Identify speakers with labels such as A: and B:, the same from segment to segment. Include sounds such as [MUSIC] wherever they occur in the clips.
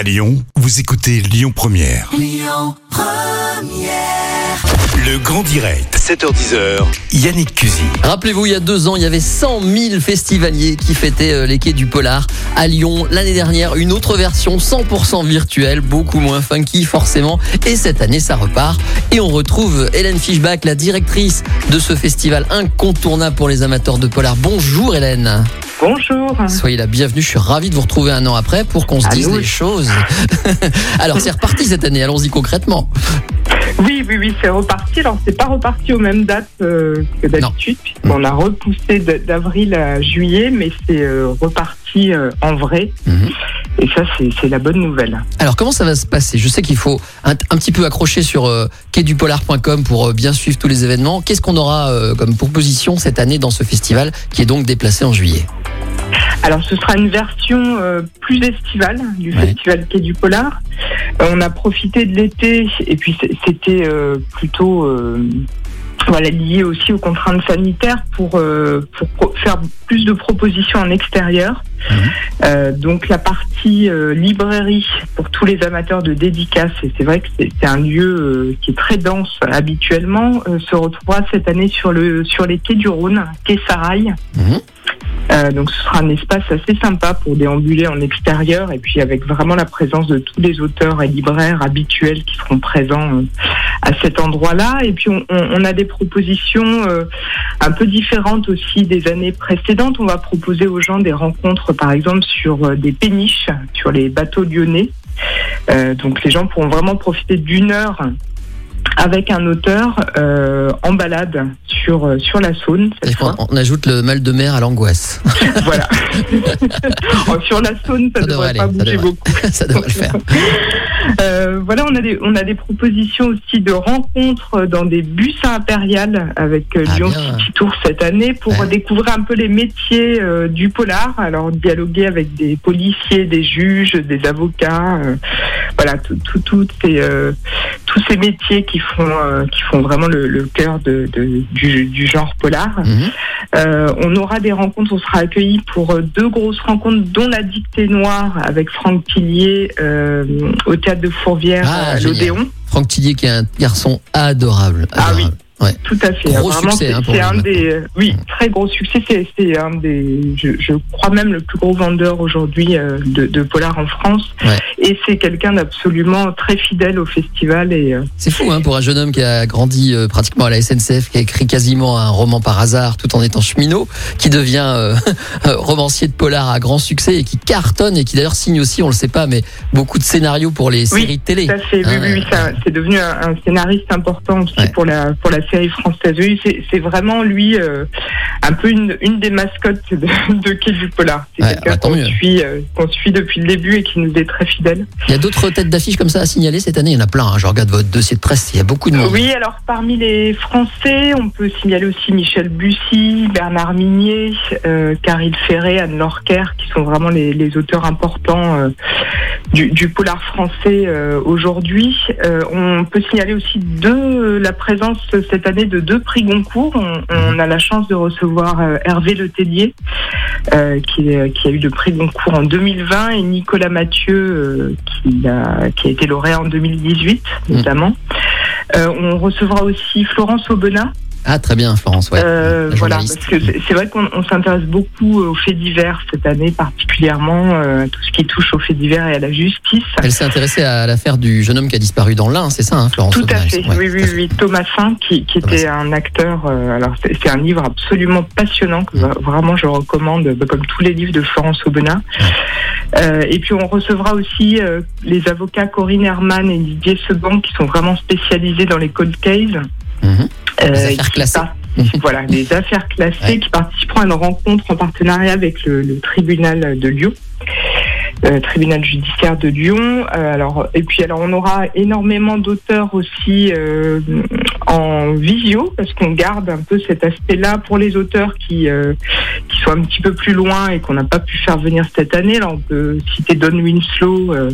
A: À Lyon, vous écoutez Lyon Première. Le grand direct, 7h10h, Yannick Cusy.
B: Rappelez-vous, il y a deux ans, il y avait 100 000 festivaliers qui fêtaient euh, les quais du Polar à Lyon. L'année dernière, une autre version 100% virtuelle, beaucoup moins funky forcément. Et cette année, ça repart. Et on retrouve Hélène Fischbach, la directrice de ce festival incontournable pour les amateurs de Polar. Bonjour Hélène.
C: Bonjour.
B: Soyez la bienvenue, je suis ravi de vous retrouver un an après pour qu'on se dise les choses. [LAUGHS] Alors c'est reparti cette année, allons-y concrètement.
C: Oui, oui, oui, c'est reparti. Alors, c'est pas reparti aux mêmes dates euh, que d'habitude, puisqu'on a repoussé d'avril à juillet, mais c'est euh, reparti euh, en vrai.
B: Mhm.
C: Et ça, c'est c'est la bonne nouvelle.
B: Alors comment ça va se passer? Je sais qu'il faut un, un petit peu accrocher sur euh, quaidupolar.com pour euh, bien suivre tous les événements. Qu'est-ce qu'on aura euh, comme proposition cette année dans ce festival qui est donc déplacé en juillet?
C: Alors, ce sera une version euh, plus estivale du
B: Ouais.
C: festival Quai du Polar. Euh, on a profité de l'été, et puis c'était euh, plutôt euh, voilà, lié aussi aux contraintes sanitaires pour, euh, pour faire plus de propositions en extérieur.
B: Mhm.
C: Euh, donc la partie euh, librairie pour tous les amateurs de dédicaces, et c'est vrai que c'est un lieu euh, qui est très dense habituellement, euh, se retrouvera cette année sur, le, sur les quais du Rhône, quai Sarail.
B: Mhm.
C: Euh, donc ce sera un espace assez sympa pour déambuler en extérieur et puis avec vraiment la présence de tous les auteurs et libraires habituels qui seront présents euh, à cet endroit-là. Et puis on, on- a des propositions euh, un peu différentes aussi des années précédentes. On va proposer aux gens des rencontres par exemple sur des péniches, sur les bateaux lyonnais. Euh, donc les gens pourront vraiment profiter d'une heure avec un auteur euh, en balade sur, euh, sur la Saône.
B: on, ajoute le mal de mer à l'angoisse. [LAUGHS]
C: Voilà. [LAUGHS] Oh, sur la Saône, ça ne
B: devrait
C: devrait pas
B: aller, ça
C: bouger
B: devrait.
C: beaucoup. [LAUGHS]
B: ça devrait le faire.
C: Euh, voilà, on a, des, on a des propositions aussi de rencontres dans des bus impériales avec euh,
B: Ah,
C: Lyon
B: bien.
C: City Tour cette année pour
B: Ouais.
C: découvrir un peu les métiers euh, du polar. Alors, dialoguer avec des policiers, des juges, des avocats. euh, voilà, tout, tout, toutes ces, euh, tous ces métiers qui font, euh, qui font vraiment le, le cœur de, de- du, du genre polar.
B: Mhm.
C: Euh, on aura des rencontres, on sera accueillis pour deux grosses rencontres, dont la dictée noire avec Franck Tillier euh, au théâtre de Fourvière
B: Ah,
C: à
B: génial.
C: l'Odéon.
B: Franck Tillier qui est un garçon adorable.
C: Ah oui.
B: Ouais.
C: Tout à fait.
B: Gros
C: Vraiment,
B: succès,
C: c'est
B: hein, pour
C: un des, euh, oui, très gros succès. C'est c'est un des, je, je crois même le plus gros vendeur aujourd'hui euh, de, de polar en France.
B: Ouais.
C: Et c'est quelqu'un d'absolument très fidèle au festival et euh,
B: C'est fou hein, pour un jeune homme qui a grandi euh, pratiquement à la SNCF, qui a écrit quasiment un roman par hasard tout en étant cheminot, qui devient [LAUGHS] euh, romancier de polar à grand succès et qui cartonne et qui d'ailleurs signe aussi, on le sait pas, mais beaucoup de scénarios pour les
C: Oui,
B: séries de télé.
C: Tout à fait, oui, oui, oui, c'est devenu un, un scénariste important aussi
B: Ouais.
C: pour la pour la série française. Oui, c'est vraiment lui euh, un peu une, une des mascottes de, [LAUGHS] de Quai du Polar. C'est
B: Ouais,
C: quelqu'un
B: bah,
C: qu'on suit, euh, suit depuis le début et qui nous est très fidèle.
B: Il y a d'autres têtes d'affiche comme ça à signaler cette année? Il y en a plein. hein. Je regarde votre dossier de presse. Il y a beaucoup de monde.
C: Oui, alors parmi les Français, on peut signaler aussi Michel Bussy, Bernard Minier, euh, Caril Ferré, Anne Lorquer, qui sont vraiment les, les auteurs importants euh, du, du polar français euh, aujourd'hui. On peut signaler aussi deux, la présence cette année de deux prix Goncourt. On, on a la chance de recevoir euh, Hervé Letellier, euh, qui, est- qui a eu le prix Goncourt en 2020, et Nicolas Mathieu, euh, qui, a, qui a été lauréat en 2018, notamment. Euh, on recevra aussi Florence Aubenas.
B: Ah, très bien, Florence. Ouais.
C: Euh, voilà, parce que c'est vrai qu'on on s'intéresse beaucoup aux faits divers cette année, particulièrement euh, tout ce qui touche aux faits divers et à la justice.
B: Elle s'est intéressée à l'affaire du jeune homme qui a disparu dans l'Ain, c'est ça, hein, Florence
C: Tout à fait,
B: Ouais,
C: oui, oui, oui. Thomasin, qui, qui était un acteur. euh, alors, c'est un livre absolument passionnant que
B: Mm.
C: vraiment je recommande, bah, comme tous les livres de Florence Aubenas. Euh, et puis, on recevra aussi les avocats Corinne Herman et Didier Seban, qui sont vraiment spécialisés dans les cold cases.
B: Mhm.
C: Euh,
B: affaires classées. [LAUGHS]
C: voilà, les affaires classées
B: Ouais.
C: qui participeront à une rencontre en partenariat avec le, le tribunal de Lyon. euh, tribunal judiciaire de Lyon. Euh, alors et puis alors on aura énormément d'auteurs aussi euh, en visio parce qu'on garde un peu cet aspect-là pour les auteurs qui qui sont un petit peu plus loin et qu'on n'a pas pu faire venir cette année. Alors on peut citer Don Winslow
B: Mhm.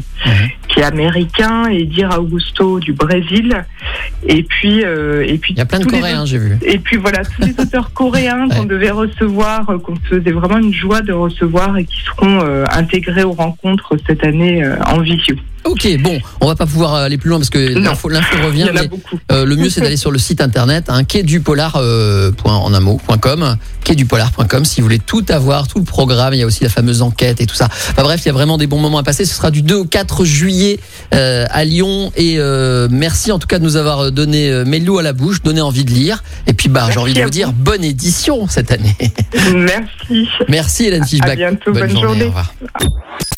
C: qui est américain, et Dir Augusto du Brésil. Et puis, euh, et puis
B: Il y a plein de Coréens, j'ai vu.
C: Et puis voilà, tous les [LAUGHS] auteurs coréens qu'on devait recevoir, euh, qu'on se faisait vraiment une joie de recevoir et qui seront euh, intégrés aux rencontres cette année euh, en visio.
B: Ok, bon, on va pas pouvoir aller plus loin parce que l'info revient. [LAUGHS] mais. Euh, le mieux c'est d'aller sur le site internet hein, quaidupolar euh, point en un mot, point com, quaidupolar.com si vous voulez tout avoir, tout le programme, il y a aussi la fameuse enquête et tout ça. Enfin bref, il y a vraiment des bons moments à passer. Ce sera du 2 au 4 juillet euh, à Lyon et euh, merci en tout cas de nous avoir donné euh, mes loups à la bouche, donné envie de lire et puis bah j'ai envie de
C: à vous
B: dire bonne édition cette année.
C: Merci. [LAUGHS]
B: merci Hélène Fischbach.
C: bientôt, bonne journée.
B: au revoir.